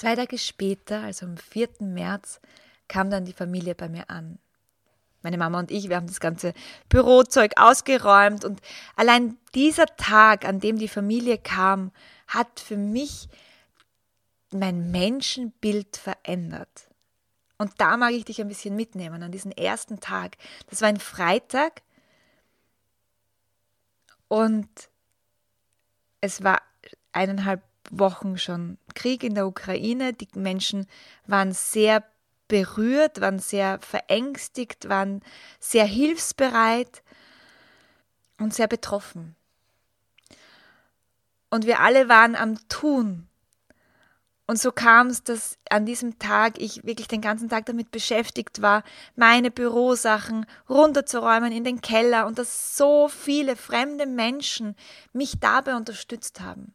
Zwei Tage später, also am 4. März, kam dann die Familie bei mir an. Meine Mama und ich, wir haben das ganze Bürozeug ausgeräumt und allein dieser Tag, an dem die Familie kam, hat für mich mein Menschenbild verändert. Und da mag ich dich ein bisschen mitnehmen an diesen ersten Tag. Das war ein Freitag und es war eineinhalb Wochen schon Krieg in der Ukraine. Die Menschen waren sehr berührt, waren sehr verängstigt, waren sehr hilfsbereit und sehr betroffen. Und wir alle waren am Tun. Und so kam es, dass an diesem Tag ich wirklich den ganzen Tag damit beschäftigt war, meine Bürosachen runterzuräumen in den Keller und dass so viele fremde Menschen mich dabei unterstützt haben.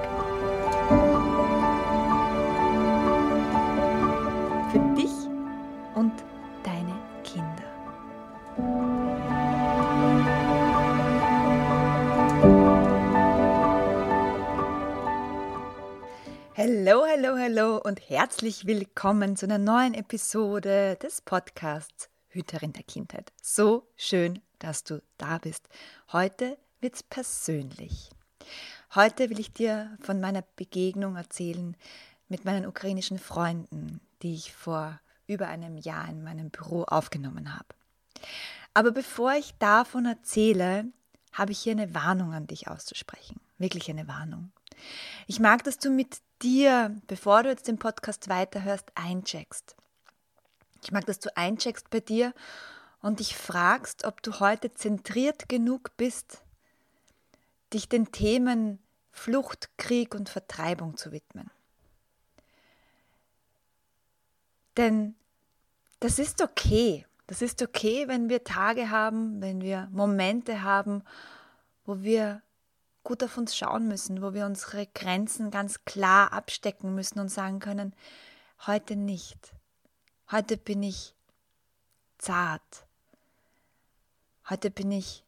Herzlich willkommen zu einer neuen Episode des Podcasts Hüterin der Kindheit. So schön, dass du da bist. Heute wird's persönlich. Heute will ich dir von meiner Begegnung erzählen mit meinen ukrainischen Freunden, die ich vor über einem Jahr in meinem Büro aufgenommen habe. Aber bevor ich davon erzähle, habe ich hier eine Warnung an dich auszusprechen. Wirklich eine Warnung. Ich mag, dass du mit dir, bevor du jetzt den Podcast weiterhörst, eincheckst. Ich mag, dass du eincheckst bei dir und dich fragst, ob du heute zentriert genug bist, dich den Themen Flucht, Krieg und Vertreibung zu widmen. Denn das ist okay. Das ist okay, wenn wir Tage haben, wenn wir Momente haben, wo wir gut auf uns schauen müssen, wo wir unsere Grenzen ganz klar abstecken müssen und sagen können, heute nicht. Heute bin ich zart. Heute bin ich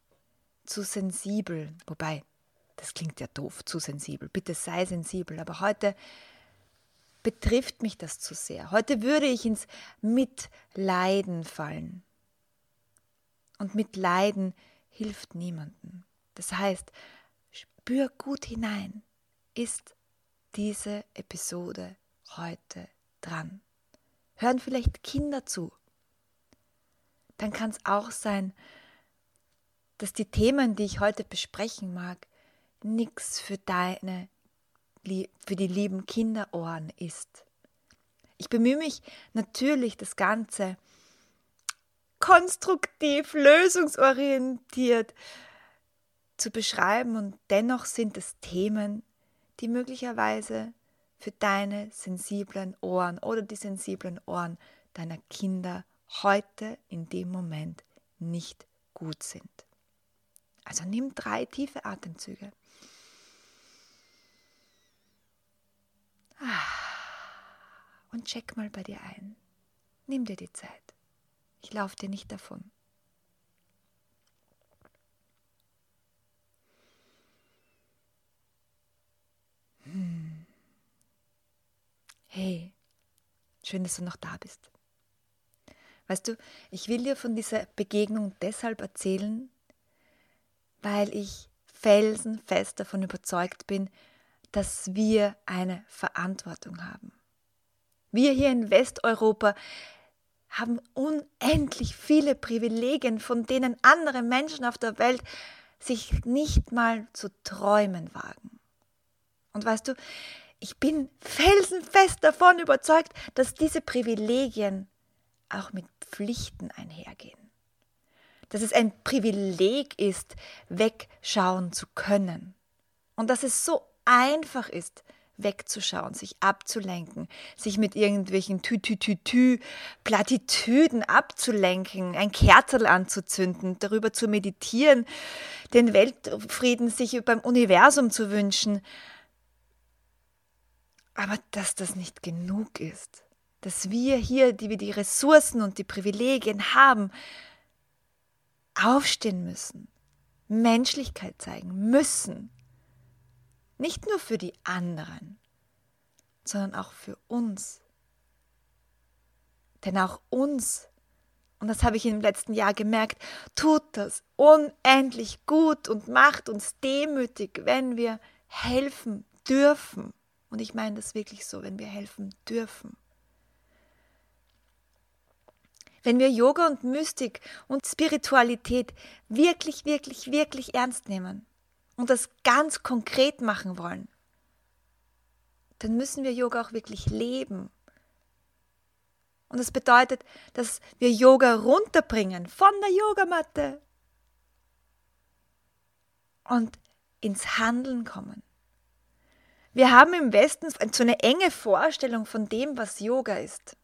zu sensibel. Wobei, das klingt ja doof, zu sensibel. Bitte sei sensibel. Aber heute betrifft mich das zu sehr. Heute würde ich ins Mitleiden fallen. Und Mitleiden hilft niemandem. Das heißt, spür gut hinein, ist diese Episode heute dran. Hören vielleicht Kinder zu. Dann kann es auch sein, dass die Themen, die ich heute besprechen mag, nichts für deine, für die lieben Kinderohren ist. Ich bemühe mich natürlich, das Ganze konstruktiv, lösungsorientiert zu beschreiben und dennoch sind es Themen, die möglicherweise für deine sensiblen Ohren oder die sensiblen Ohren deiner Kinder heute in dem Moment nicht gut sind. Also nimm drei tiefe Atemzüge. Und check mal bei dir ein. Nimm dir die Zeit. Ich laufe dir nicht davon. Hey, schön, dass du noch da bist. Weißt du, ich will dir von dieser Begegnung deshalb erzählen, weil ich felsenfest davon überzeugt bin, dass wir eine Verantwortung haben. Wir hier in Westeuropa haben unendlich viele Privilegien, von denen andere Menschen auf der Welt sich nicht mal zu träumen wagen. Und weißt du, ich bin felsenfest davon überzeugt, dass diese Privilegien auch mit Pflichten einhergehen. Dass es ein Privileg ist, wegschauen zu können. Und dass es so einfach ist, wegzuschauen, sich abzulenken, sich mit irgendwelchen Tü-Tü-Tü-Tü Plattitüden abzulenken, ein Kerzel anzuzünden, darüber zu meditieren, den Weltfrieden sich beim Universum zu wünschen. Aber dass das nicht genug ist, dass wir hier, die wir die Ressourcen und die Privilegien haben, aufstehen müssen, Menschlichkeit zeigen müssen, nicht nur für die anderen, sondern auch für uns. Denn auch uns, und das habe ich im letzten Jahr gemerkt, tut das unendlich gut und macht uns demütig, wenn wir helfen dürfen. Und ich meine das wirklich so, wenn wir helfen dürfen. Wenn wir Yoga und Mystik und Spiritualität wirklich, wirklich, wirklich ernst nehmen, und das ganz konkret machen wollen, dann müssen wir Yoga auch wirklich leben. Und das bedeutet, dass wir Yoga runterbringen von der Yogamatte und ins Handeln kommen. Wir haben im Westen so eine enge Vorstellung von dem, was Yoga ist.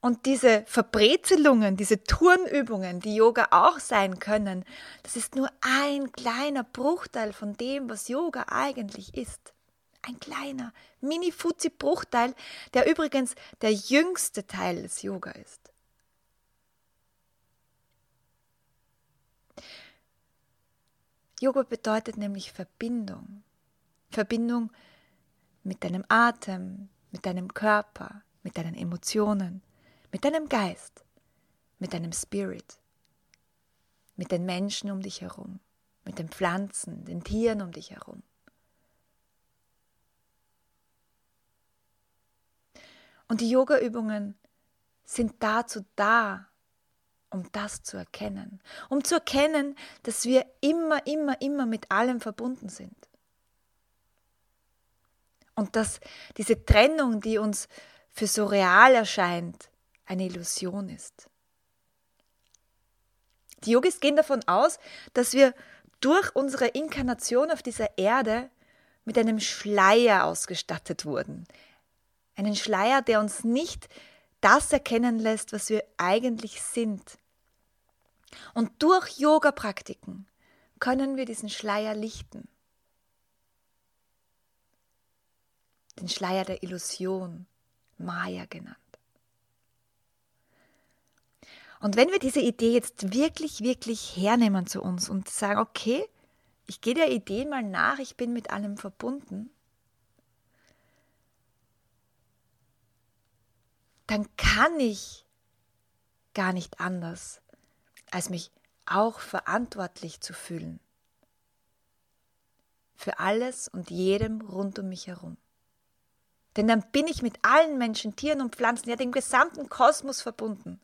Und diese Verbrezelungen, diese Turnübungen, die Yoga auch sein können, das ist nur ein kleiner Bruchteil von dem, was Yoga eigentlich ist. Ein kleiner, mini-Fuzzi-Bruchteil, der übrigens der jüngste Teil des Yoga ist. Yoga bedeutet nämlich Verbindung. Verbindung mit deinem Atem, mit deinem Körper, mit deinen Emotionen mit deinem Geist, mit deinem Spirit, mit den Menschen um dich herum, mit den Pflanzen, den Tieren um dich herum. Und die Yoga-Übungen sind dazu da, um das zu erkennen, um zu erkennen, dass wir immer, immer, immer mit allem verbunden sind. Und dass diese Trennung, die uns für so real erscheint, eine Illusion ist. Die Yogis gehen davon aus, dass wir durch unsere Inkarnation auf dieser Erde mit einem Schleier ausgestattet wurden. Einen Schleier, der uns nicht das erkennen lässt, was wir eigentlich sind. Und durch Yoga-Praktiken können wir diesen Schleier lichten. Den Schleier der Illusion, Maya genannt. Und wenn wir diese Idee jetzt wirklich, wirklich hernehmen zu uns und sagen, okay, ich gehe der Idee mal nach, ich bin mit allem verbunden, dann kann ich gar nicht anders, als mich auch verantwortlich zu fühlen. Für alles und jedem rund um mich herum. Denn dann bin ich mit allen Menschen, Tieren und Pflanzen, ja dem gesamten Kosmos verbunden.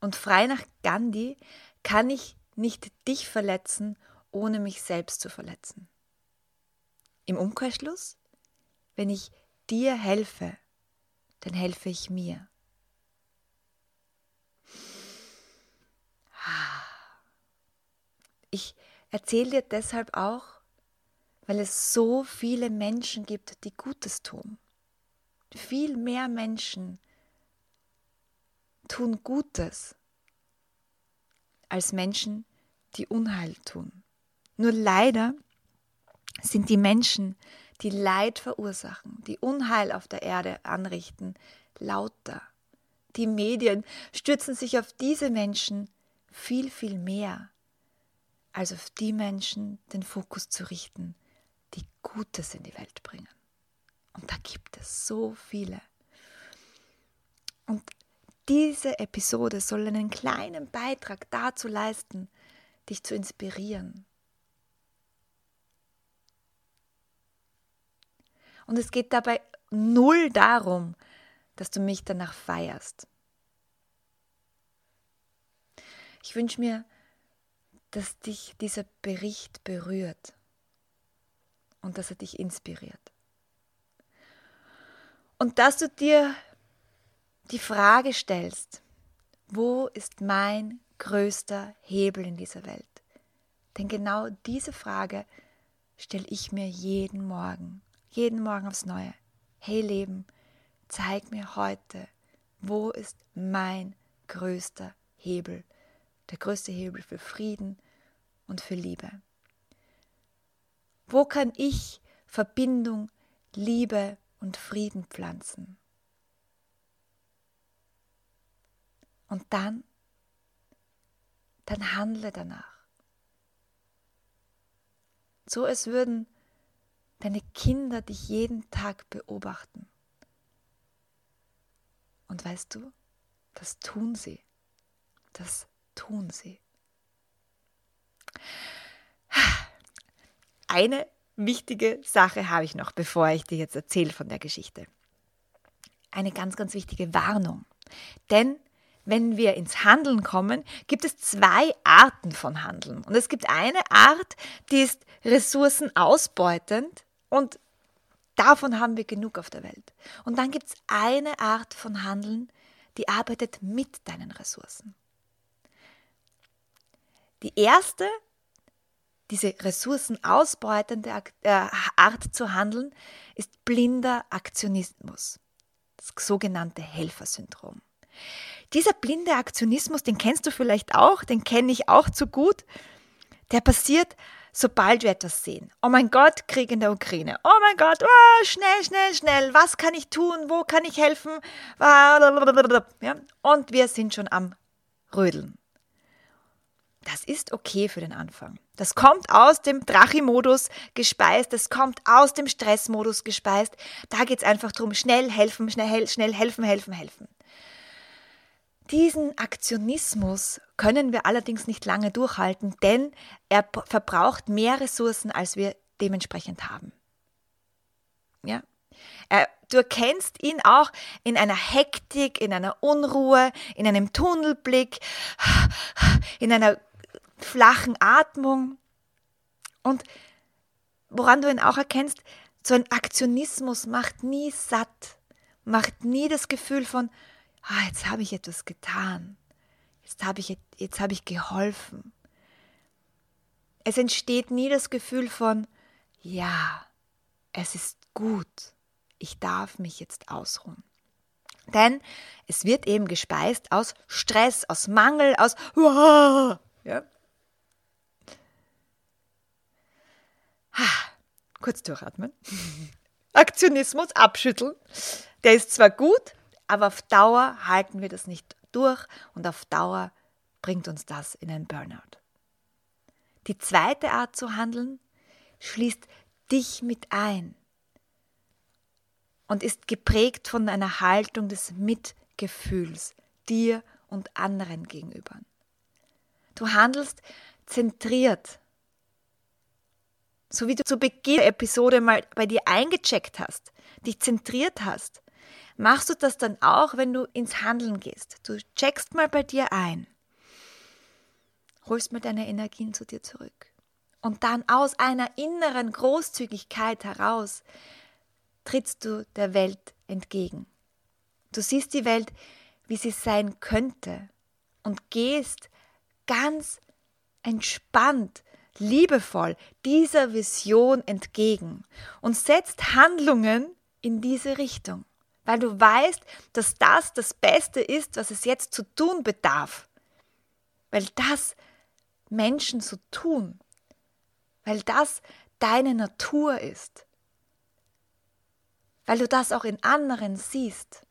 Und frei nach Gandhi kann ich nicht dich verletzen, ohne mich selbst zu verletzen. Im Umkehrschluss, wenn ich dir helfe, dann helfe ich mir. Ich erzähle dir deshalb auch, weil es so viele Menschen gibt, die Gutes tun. Viel mehr Menschen, tun Gutes als Menschen, die Unheil tun. Nur leider sind die Menschen, die Leid verursachen, die Unheil auf der Erde anrichten, lauter. Die Medien stürzen sich auf diese Menschen viel, viel mehr, als auf die Menschen den Fokus zu richten, die Gutes in die Welt bringen. Und da gibt es so viele. Und diese Episode soll einen kleinen Beitrag dazu leisten, dich zu inspirieren. Und es geht dabei null darum, dass du mich danach feierst. Ich wünsche mir, dass dich dieser Bericht berührt und dass er dich inspiriert. Und dass du dir die Frage stellst, wo ist mein größter Hebel in dieser Welt? Denn genau diese Frage stelle ich mir jeden Morgen jeden Morgen aufs Neue. Hey Leben, zeig mir heute, wo ist mein größter Hebel, der größte Hebel für Frieden und für Liebe. Wo kann ich Verbindung, Liebe und Frieden pflanzen? Und dann, dann handle danach. So als würden deine Kinder dich jeden Tag beobachten. Und weißt du, das tun sie. Das tun sie. Eine wichtige Sache habe ich noch, bevor ich dir jetzt erzähle von der Geschichte. Eine ganz, ganz wichtige Warnung. Denn wenn wir ins Handeln kommen, gibt es zwei Arten von Handeln. Und es gibt eine Art, die ist ressourcenausbeutend und davon haben wir genug auf der Welt. Und dann gibt es eine Art von Handeln, die arbeitet mit deinen Ressourcen. Die erste, diese ressourcenausbeutende äh, Art zu handeln, ist blinder Aktionismus, das sogenannte Helfersyndrom. Dieser blinde Aktionismus, den kennst du vielleicht auch, den kenne ich auch zu gut, der passiert, sobald wir etwas sehen. Oh mein Gott, Krieg in der Ukraine. Oh mein Gott, oh, schnell, schnell, schnell. Was kann ich tun? Wo kann ich helfen? Und wir sind schon am Rödeln. Das ist okay für den Anfang. Das kommt aus dem Drachi-Modus gespeist, das kommt aus dem Stressmodus gespeist. Da geht es einfach darum, schnell helfen, schnell, schnell helfen, helfen, helfen. Diesen Aktionismus können wir allerdings nicht lange durchhalten, denn er verbraucht mehr Ressourcen, als wir dementsprechend haben. Ja? Du erkennst ihn auch in einer Hektik, in einer Unruhe, in einem Tunnelblick, in einer flachen Atmung. Und woran du ihn auch erkennst, so ein Aktionismus macht nie satt, macht nie das Gefühl von, ah, jetzt habe ich etwas getan, jetzt habe ich, jetzt habe ich geholfen. Es entsteht nie das Gefühl von, ja, es ist gut, ich darf mich jetzt ausruhen. Denn es wird eben gespeist aus Stress, aus Mangel, aus ja. Kurz durchatmen. Aktionismus abschütteln. Der ist zwar gut, aber auf Dauer halten wir das nicht durch und auf Dauer bringt uns das in einen Burnout. Die zweite Art zu handeln schließt dich mit ein und ist geprägt von einer Haltung des Mitgefühls dir und anderen gegenüber. Du handelst zentriert, so wie du zu Beginn der Episode mal bei dir eingecheckt hast, dich zentriert hast, machst du das dann auch, wenn du ins Handeln gehst. Du checkst mal bei dir ein, holst mal deine Energien zu dir zurück. Und dann aus einer inneren Großzügigkeit heraus trittst du der Welt entgegen. Du siehst die Welt, wie sie sein könnte und gehst ganz entspannt, liebevoll dieser Vision entgegen und setzt Handlungen in diese Richtung weil du weißt, dass das das Beste ist, was es jetzt zu tun bedarf. Weil das Menschen so tun. Weil das deine Natur ist. Weil du das auch in anderen siehst.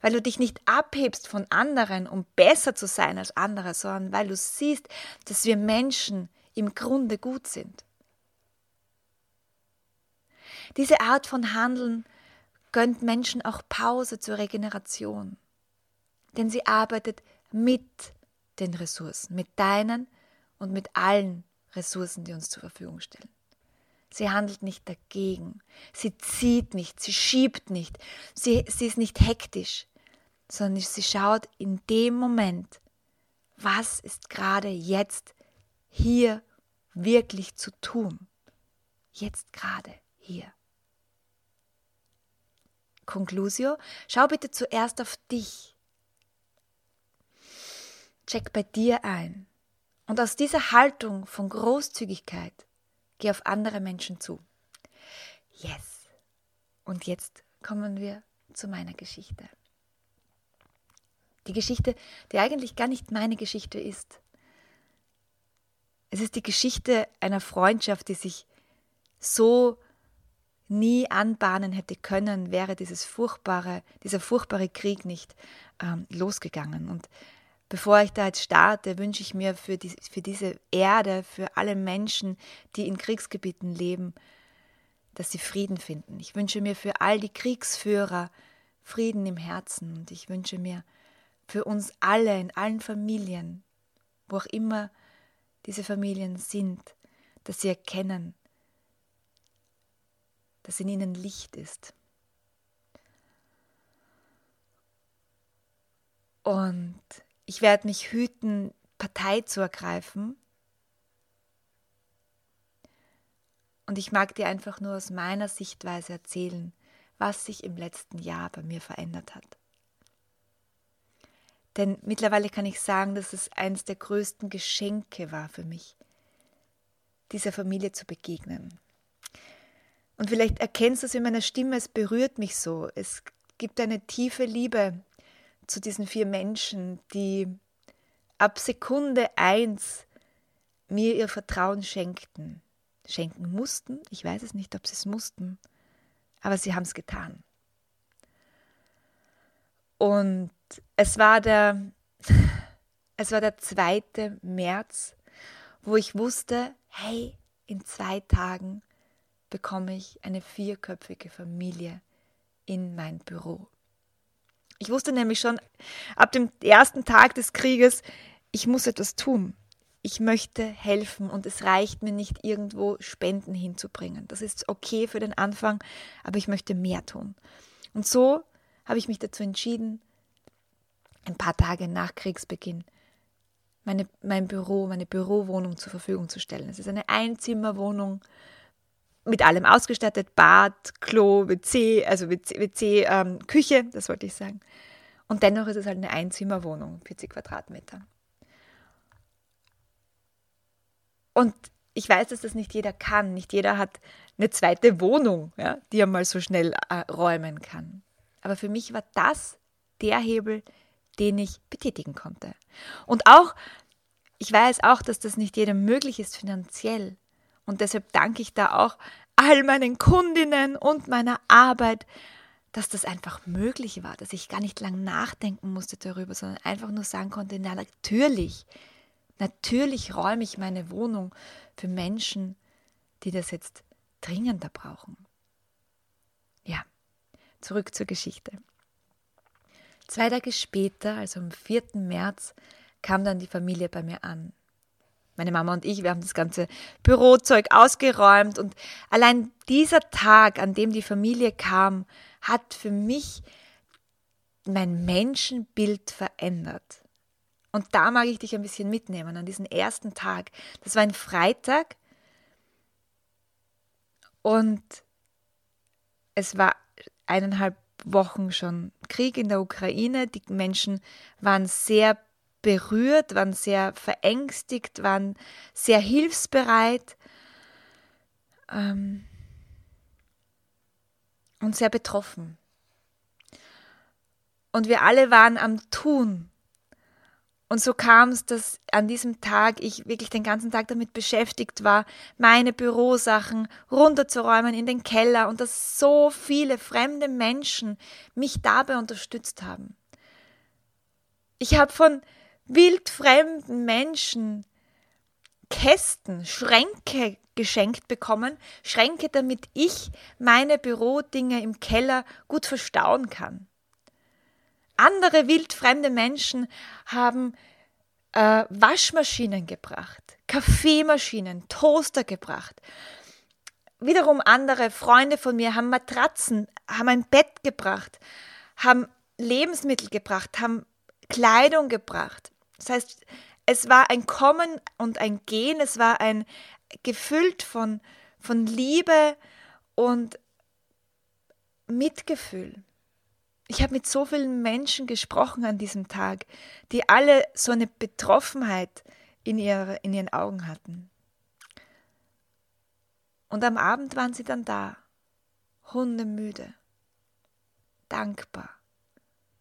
Weil du dich nicht abhebst von anderen, um besser zu sein als andere, sondern weil du siehst, dass wir Menschen im Grunde gut sind. Diese Art von Handeln gönnt Menschen auch Pause zur Regeneration. Denn sie arbeitet mit den Ressourcen, mit deinen und mit allen Ressourcen, die uns zur Verfügung stellen. Sie handelt nicht dagegen, sie zieht nicht, sie schiebt nicht, sie, sie ist nicht hektisch, sondern sie schaut in dem Moment, was ist gerade jetzt hier wirklich zu tun. Jetzt gerade hier. Conclusio, schau bitte zuerst auf dich. Check bei dir ein. Und aus dieser Haltung von Großzügigkeit geh auf andere Menschen zu. Yes. Und jetzt kommen wir zu meiner Geschichte. Die Geschichte, die eigentlich gar nicht meine Geschichte ist. Es ist die Geschichte einer Freundschaft, die sich so nie anbahnen hätte können, wäre dieses furchtbare, dieser furchtbare Krieg nicht ähm, losgegangen. Und bevor ich da jetzt starte, wünsche ich mir für, die, für diese Erde, für alle Menschen, die in Kriegsgebieten leben, dass sie Frieden finden. Ich wünsche mir für all die Kriegsführer Frieden im Herzen und ich wünsche mir für uns alle in allen Familien, wo auch immer diese Familien sind, dass sie erkennen, dass in ihnen Licht ist. Und ich werde mich hüten, Partei zu ergreifen. Und ich mag dir einfach nur aus meiner Sichtweise erzählen, was sich im letzten Jahr bei mir verändert hat. Denn mittlerweile kann ich sagen, dass es eines der größten Geschenke war für mich, dieser Familie zu begegnen. Und vielleicht erkennst du es in meiner Stimme, es berührt mich so. Es gibt eine tiefe Liebe zu diesen vier Menschen, die ab Sekunde eins mir ihr Vertrauen schenkten. Schenken mussten, ich weiß es nicht, ob sie es mussten, aber sie haben es getan. Und es war der, es war der 2. März, wo ich wusste, hey, in zwei Tagen bekomme ich eine vierköpfige Familie in mein Büro. Ich wusste nämlich schon ab dem ersten Tag des Krieges, ich muss etwas tun. Ich möchte helfen und es reicht mir nicht, irgendwo Spenden hinzubringen. Das ist okay für den Anfang, aber ich möchte mehr tun. Und so habe ich mich dazu entschieden, ein paar Tage nach Kriegsbeginn meine, mein Büro, meine Bürowohnung zur Verfügung zu stellen. Es ist eine Einzimmerwohnung mit allem ausgestattet, Bad, Klo, WC, also WC, WC ähm, Küche, das wollte ich sagen. Und dennoch ist es halt eine Einzimmerwohnung, 40 Quadratmeter. Und ich weiß, dass das nicht jeder kann. Nicht jeder hat eine zweite Wohnung, ja, die er mal so schnell äh, räumen kann. Aber für mich war das der Hebel, den ich betätigen konnte. Und auch, ich weiß auch, dass das nicht jedem möglich ist finanziell. Und deshalb danke ich da auch all meinen Kundinnen und meiner Arbeit, dass das einfach möglich war, dass ich gar nicht lang nachdenken musste darüber, sondern einfach nur sagen konnte, na natürlich, natürlich räume ich meine Wohnung für Menschen, die das jetzt dringender brauchen. Ja, zurück zur Geschichte. Zwei Tage später, also am 4. März, kam dann die Familie bei mir an. Meine Mama und ich, wir haben das ganze Bürozeug ausgeräumt und allein dieser Tag, an dem die Familie kam, hat für mich mein Menschenbild verändert. Und da mag ich dich ein bisschen mitnehmen an diesen ersten Tag. Das war ein Freitag und es war eineinhalb Wochen schon Krieg in der Ukraine. Die Menschen waren sehr berührt, waren sehr verängstigt, waren sehr hilfsbereit ähm, und sehr betroffen. Und wir alle waren am Tun. Und so kam es, dass an diesem Tag ich wirklich den ganzen Tag damit beschäftigt war, meine Bürosachen runterzuräumen in den Keller und dass so viele fremde Menschen mich dabei unterstützt haben. Ich habe von wildfremden Menschen Kästen, Schränke geschenkt bekommen, Schränke, damit ich meine Bürodinge im Keller gut verstauen kann. Andere wildfremde Menschen haben äh, Waschmaschinen gebracht, Kaffeemaschinen, Toaster gebracht. Wiederum andere Freunde von mir haben Matratzen, haben ein Bett gebracht, haben Lebensmittel gebracht, haben Kleidung gebracht. Das heißt, es war ein Kommen und ein Gehen, es war ein gefüllt von, von Liebe und Mitgefühl. Ich habe mit so vielen Menschen gesprochen an diesem Tag, die alle so eine Betroffenheit in, ihre, in ihren Augen hatten. Und am Abend waren sie dann da, hundemüde, dankbar.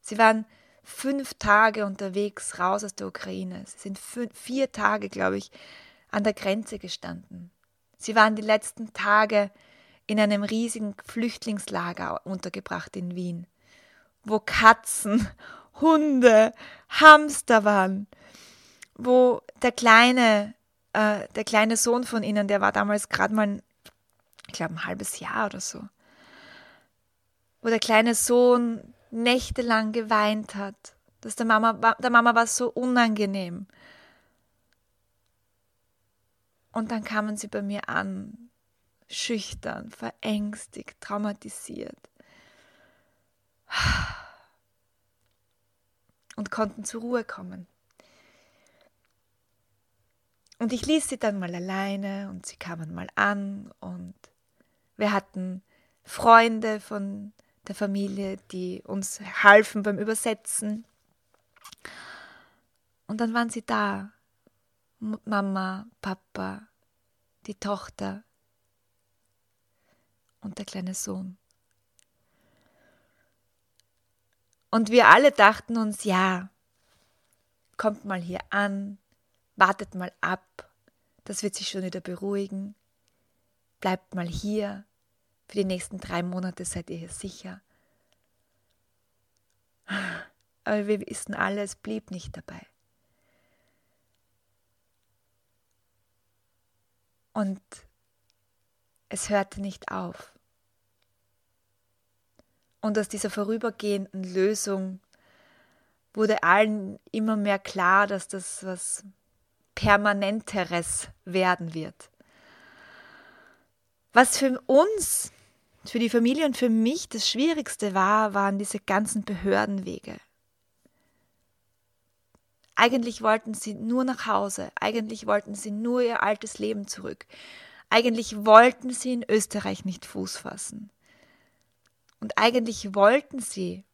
Sie waren fünf Tage unterwegs raus aus der Ukraine. Sie sind fünf, vier Tage, glaube ich, an der Grenze gestanden. Sie waren die letzten Tage in einem riesigen Flüchtlingslager untergebracht in Wien, wo Katzen, Hunde, Hamster waren, wo der kleine, äh, der kleine Sohn von ihnen, der war damals gerade mal, ich glaube, ein halbes Jahr oder so, wo der kleine Sohn nächtelang geweint hat. dass der Mama, der Mama war so unangenehm. Und dann kamen sie bei mir an, schüchtern, verängstigt, traumatisiert. Und konnten zur Ruhe kommen. Und ich ließ sie dann mal alleine und sie kamen mal an und wir hatten Freunde von der Familie, die uns halfen beim Übersetzen. Und dann waren sie da. Mama, Papa, die Tochter und der kleine Sohn. Und wir alle dachten uns, ja, kommt mal hier an, wartet mal ab, das wird sich schon wieder beruhigen, bleibt mal hier, für die nächsten drei Monate seid ihr hier sicher. Aber wir wissen alle, es blieb nicht dabei. Und es hörte nicht auf. Und aus dieser vorübergehenden Lösung wurde allen immer mehr klar, dass das was Permanenteres werden wird. Was für uns für die Familie und für mich das Schwierigste war, waren diese ganzen Behördenwege. Eigentlich wollten sie nur nach Hause, eigentlich wollten sie nur ihr altes Leben zurück, eigentlich wollten sie in Österreich nicht Fuß fassen. Und eigentlich wollten sie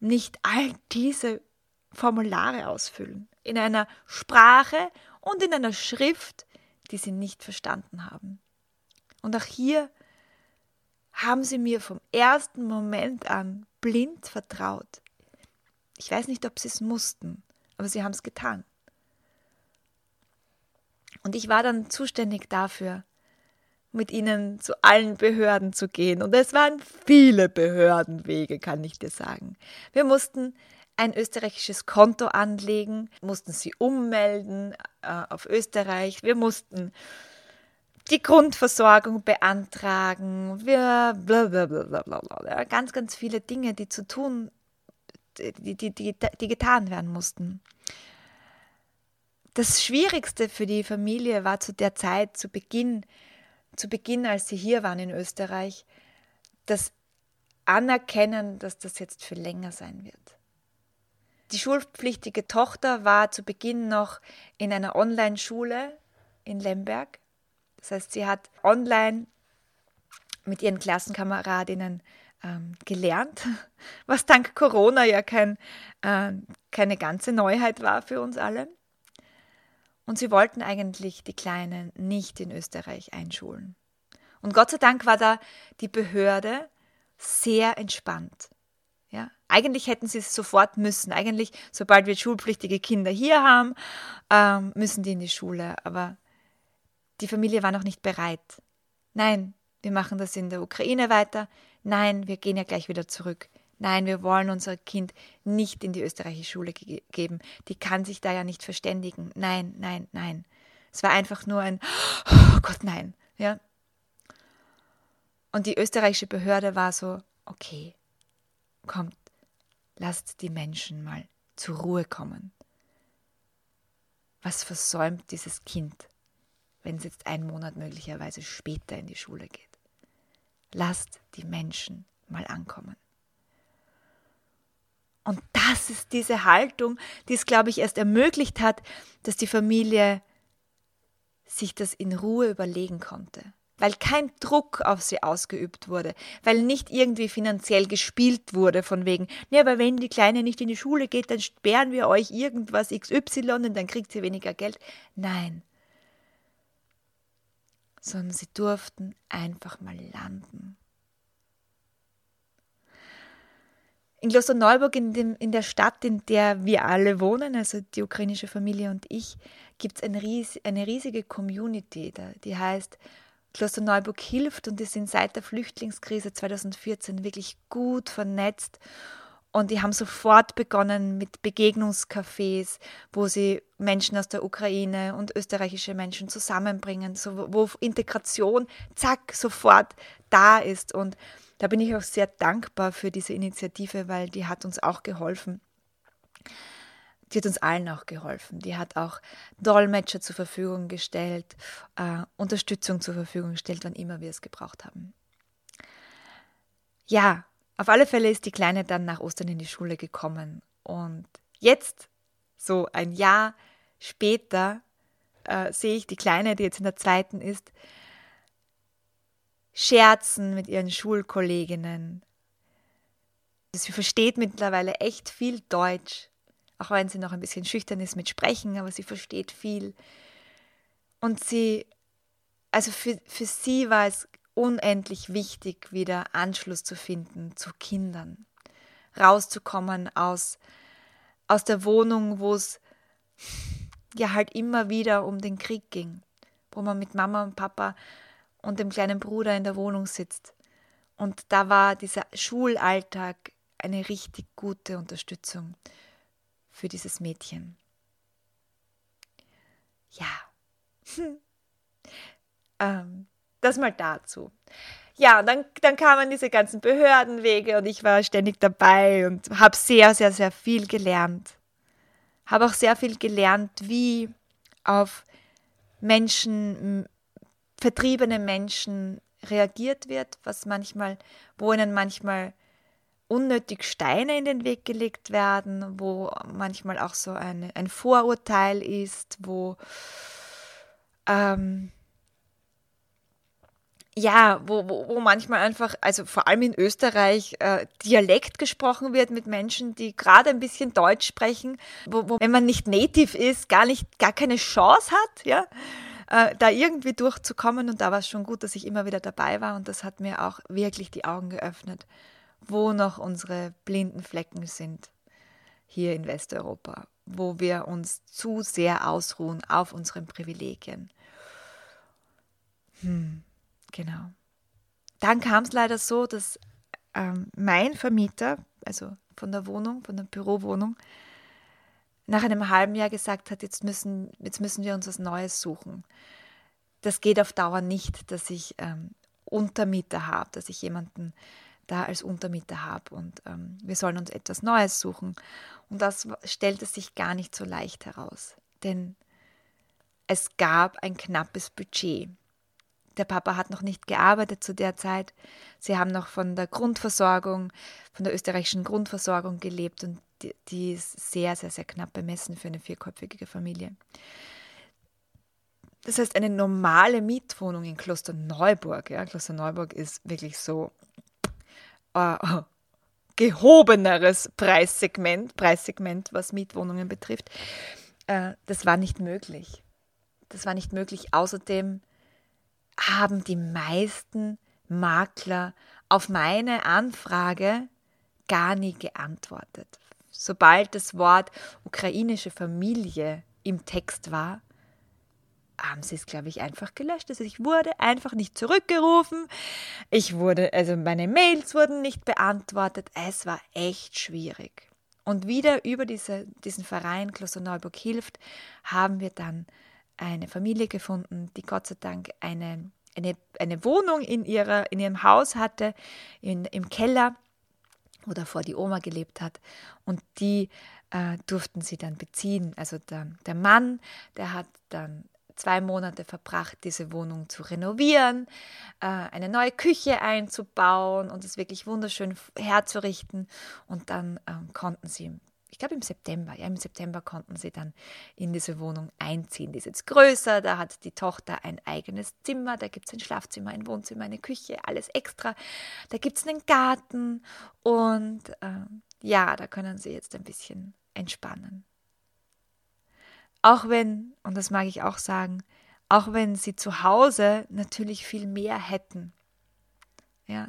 nicht all diese Formulare ausfüllen, in einer Sprache und in einer Schrift, die sie nicht verstanden haben. Und auch hier haben sie mir vom ersten Moment an blind vertraut. Ich weiß nicht, ob sie es mussten, aber sie haben es getan. Und ich war dann zuständig dafür, mit ihnen zu allen Behörden zu gehen. Und es waren viele Behördenwege, kann ich dir sagen. Wir mussten ein österreichisches Konto anlegen, mussten sie ummelden äh, auf Österreich. Wir mussten die Grundversorgung beantragen, wir blablabla. Ganz, ganz viele Dinge, die zu tun, die, die, die, die getan werden mussten. Das Schwierigste für die Familie war zu der Zeit, zu Beginn, zu Beginn, als sie hier waren in Österreich, das Anerkennen, dass das jetzt für länger sein wird. Die schulpflichtige Tochter war zu Beginn noch in einer Online-Schule in Lemberg das heißt, sie hat online mit ihren Klassenkameradinnen ähm, gelernt, was dank Corona ja kein, äh, keine ganze Neuheit war für uns alle. Und sie wollten eigentlich die Kleinen nicht in Österreich einschulen. Und Gott sei Dank war da die Behörde sehr entspannt. Ja, eigentlich hätten sie es sofort müssen. Eigentlich, sobald wir schulpflichtige Kinder hier haben, ähm, müssen die in die Schule. Aber die Familie war noch nicht bereit. Nein, wir machen das in der Ukraine weiter. Nein, wir gehen ja gleich wieder zurück. Nein, wir wollen unser Kind nicht in die österreichische Schule ge geben. Die kann sich da ja nicht verständigen. Nein, nein, nein. Es war einfach nur ein Oh Gott, nein. Ja. Und die österreichische Behörde war so, okay, kommt, lasst die Menschen mal zur Ruhe kommen. Was versäumt dieses Kind? wenn es jetzt einen Monat möglicherweise später in die Schule geht. Lasst die Menschen mal ankommen. Und das ist diese Haltung, die es, glaube ich, erst ermöglicht hat, dass die Familie sich das in Ruhe überlegen konnte. Weil kein Druck auf sie ausgeübt wurde, weil nicht irgendwie finanziell gespielt wurde, von wegen, ja, aber wenn die Kleine nicht in die Schule geht, dann sperren wir euch irgendwas XY und dann kriegt sie weniger Geld. Nein, sondern sie durften einfach mal landen. In Klosterneuburg, in, in der Stadt, in der wir alle wohnen, also die ukrainische Familie und ich, gibt es eine, ries eine riesige Community, die heißt Klosterneuburg hilft und die sind seit der Flüchtlingskrise 2014 wirklich gut vernetzt und die haben sofort begonnen mit Begegnungscafés, wo sie Menschen aus der Ukraine und österreichische Menschen zusammenbringen, so, wo Integration, zack, sofort da ist. Und da bin ich auch sehr dankbar für diese Initiative, weil die hat uns auch geholfen. Die hat uns allen auch geholfen. Die hat auch Dolmetscher zur Verfügung gestellt, äh, Unterstützung zur Verfügung gestellt, wann immer wir es gebraucht haben. Ja, auf alle Fälle ist die Kleine dann nach Ostern in die Schule gekommen. Und jetzt, so ein Jahr später, äh, sehe ich die Kleine, die jetzt in der zweiten ist, scherzen mit ihren Schulkolleginnen. Sie versteht mittlerweile echt viel Deutsch, auch wenn sie noch ein bisschen schüchtern ist mit Sprechen, aber sie versteht viel. Und sie, also für, für sie war es unendlich wichtig, wieder Anschluss zu finden zu Kindern, rauszukommen aus, aus der Wohnung, wo es ja halt immer wieder um den Krieg ging, wo man mit Mama und Papa und dem kleinen Bruder in der Wohnung sitzt. Und da war dieser Schulalltag eine richtig gute Unterstützung für dieses Mädchen. Ja. ähm, das mal dazu. Ja, und dann, dann kamen diese ganzen Behördenwege und ich war ständig dabei und habe sehr, sehr, sehr viel gelernt. Habe auch sehr viel gelernt, wie auf Menschen vertriebene Menschen reagiert wird, was manchmal, wo ihnen manchmal unnötig Steine in den Weg gelegt werden, wo manchmal auch so eine, ein Vorurteil ist, wo ähm, ja, wo, wo, wo manchmal einfach, also vor allem in Österreich, äh, Dialekt gesprochen wird mit Menschen, die gerade ein bisschen Deutsch sprechen, wo, wo, wenn man nicht native ist, gar nicht, gar keine Chance hat, ja äh, da irgendwie durchzukommen. Und da war es schon gut, dass ich immer wieder dabei war. Und das hat mir auch wirklich die Augen geöffnet, wo noch unsere blinden Flecken sind hier in Westeuropa, wo wir uns zu sehr ausruhen auf unseren Privilegien. Hm, genau. Dann kam es leider so, dass ähm, mein Vermieter, also von der Wohnung, von der Bürowohnung, nach einem halben Jahr gesagt hat, jetzt müssen, jetzt müssen wir uns was Neues suchen. Das geht auf Dauer nicht, dass ich ähm, Untermieter habe, dass ich jemanden da als Untermieter habe und ähm, wir sollen uns etwas Neues suchen. Und das stellte sich gar nicht so leicht heraus, denn es gab ein knappes Budget. Der Papa hat noch nicht gearbeitet zu der Zeit. Sie haben noch von der Grundversorgung, von der österreichischen Grundversorgung gelebt und die, die ist sehr, sehr, sehr knapp bemessen für eine vierköpfige Familie. Das heißt, eine normale Mietwohnung in Klosterneuburg, ja, Klosterneuburg ist wirklich so äh, gehobeneres Preissegment, Preissegment, was Mietwohnungen betrifft. Äh, das war nicht möglich. Das war nicht möglich. Außerdem haben die meisten Makler auf meine Anfrage gar nie geantwortet sobald das Wort ukrainische Familie im Text war, haben sie es, glaube ich, einfach gelöscht. Also ich wurde einfach nicht zurückgerufen. Ich wurde, also meine Mails wurden nicht beantwortet. Es war echt schwierig. Und wieder über diese, diesen Verein Klosterneuburg hilft, haben wir dann eine Familie gefunden, die Gott sei Dank eine, eine, eine Wohnung in, ihrer, in ihrem Haus hatte, in, im Keller wo davor die Oma gelebt hat. Und die äh, durften sie dann beziehen. Also der, der Mann, der hat dann zwei Monate verbracht, diese Wohnung zu renovieren, äh, eine neue Küche einzubauen und es wirklich wunderschön herzurichten. Und dann äh, konnten sie ich glaube im September, ja, im September konnten sie dann in diese Wohnung einziehen. Die ist jetzt größer, da hat die Tochter ein eigenes Zimmer, da gibt es ein Schlafzimmer, ein Wohnzimmer, eine Küche, alles extra. Da gibt es einen Garten und äh, ja, da können sie jetzt ein bisschen entspannen. Auch wenn, und das mag ich auch sagen, auch wenn sie zu Hause natürlich viel mehr hätten. Ja,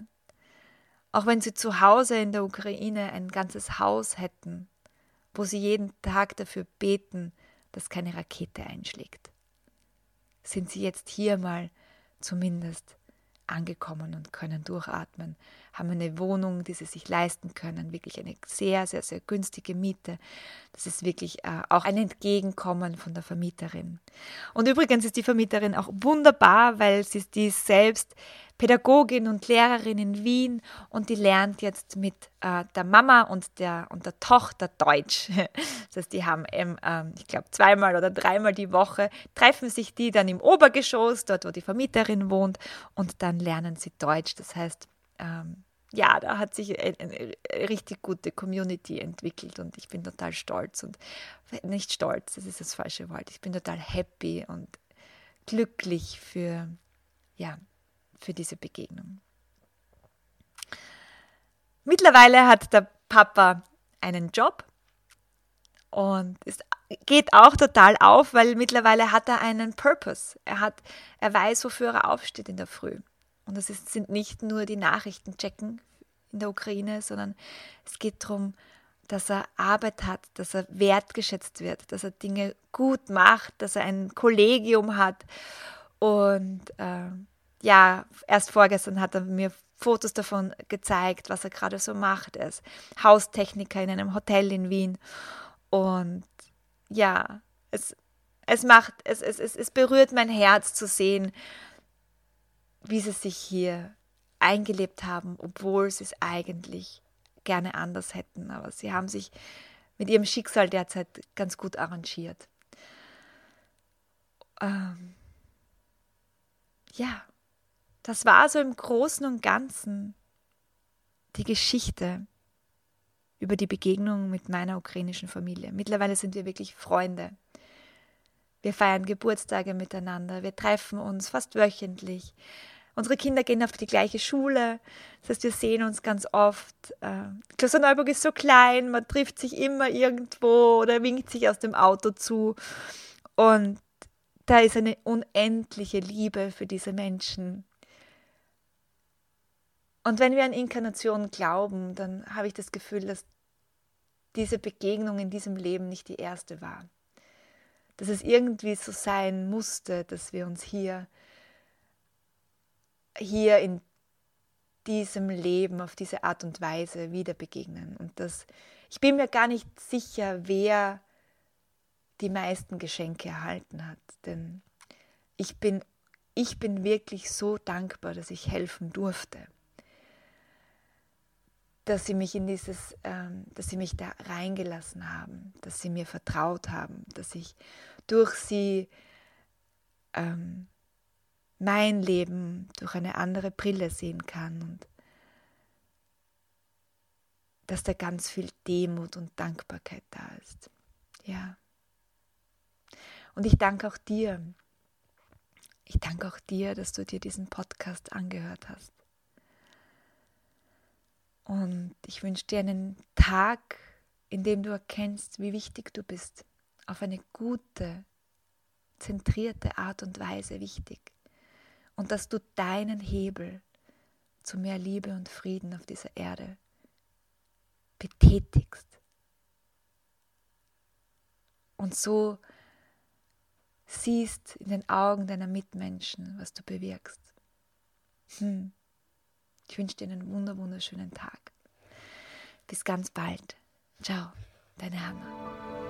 Auch wenn sie zu Hause in der Ukraine ein ganzes Haus hätten, wo sie jeden Tag dafür beten, dass keine Rakete einschlägt, sind sie jetzt hier mal zumindest angekommen und können durchatmen, haben eine Wohnung, die sie sich leisten können, wirklich eine sehr, sehr, sehr günstige Miete. Das ist wirklich äh, auch ein Entgegenkommen von der Vermieterin. Und übrigens ist die Vermieterin auch wunderbar, weil sie die selbst Pädagogin und Lehrerin in Wien und die lernt jetzt mit äh, der Mama und der, und der Tochter Deutsch. Das heißt, die haben, ähm, ähm, ich glaube, zweimal oder dreimal die Woche, treffen sich die dann im Obergeschoss, dort wo die Vermieterin wohnt, und dann lernen sie Deutsch. Das heißt, ähm, ja, da hat sich eine, eine, richtig gute Community entwickelt und ich bin total stolz und nicht stolz, das ist das falsche Wort. Ich bin total happy und glücklich für, ja, für diese Begegnung. Mittlerweile hat der Papa einen Job und es geht auch total auf, weil mittlerweile hat er einen Purpose. Er hat, er weiß, wofür er aufsteht in der Früh. Und es ist, sind nicht nur die Nachrichten checken in der Ukraine, sondern es geht darum, dass er Arbeit hat, dass er wertgeschätzt wird, dass er Dinge gut macht, dass er ein Kollegium hat und äh, ja, erst vorgestern hat er mir Fotos davon gezeigt, was er gerade so macht. Er ist Haustechniker in einem Hotel in Wien. Und ja, es, es macht, es, es, es berührt mein Herz zu sehen, wie sie sich hier eingelebt haben, obwohl sie es eigentlich gerne anders hätten. Aber sie haben sich mit ihrem Schicksal derzeit ganz gut arrangiert. Ähm, ja, das war so im Großen und Ganzen die Geschichte über die Begegnung mit meiner ukrainischen Familie. Mittlerweile sind wir wirklich Freunde. Wir feiern Geburtstage miteinander, wir treffen uns fast wöchentlich. Unsere Kinder gehen auf die gleiche Schule, das heißt, wir sehen uns ganz oft. Äh, Klosterneuburg ist so klein, man trifft sich immer irgendwo oder winkt sich aus dem Auto zu. Und da ist eine unendliche Liebe für diese Menschen. Und wenn wir an Inkarnation glauben, dann habe ich das Gefühl, dass diese Begegnung in diesem Leben nicht die erste war. Dass es irgendwie so sein musste, dass wir uns hier, hier in diesem Leben auf diese Art und Weise wieder begegnen. Und das, ich bin mir gar nicht sicher, wer die meisten Geschenke erhalten hat. Denn ich bin, ich bin wirklich so dankbar, dass ich helfen durfte dass sie mich in dieses, ähm, dass sie mich da reingelassen haben, dass sie mir vertraut haben, dass ich durch sie ähm, mein Leben durch eine andere Brille sehen kann und dass da ganz viel Demut und Dankbarkeit da ist. Ja. Und ich danke auch dir. Ich danke auch dir, dass du dir diesen Podcast angehört hast. Und ich wünsche dir einen Tag, in dem du erkennst, wie wichtig du bist. Auf eine gute, zentrierte Art und Weise wichtig. Und dass du deinen Hebel zu mehr Liebe und Frieden auf dieser Erde betätigst. Und so siehst in den Augen deiner Mitmenschen, was du bewirkst. Hm. Ich wünsche dir einen wunderschönen Tag. Bis ganz bald. Ciao, deine Hanna.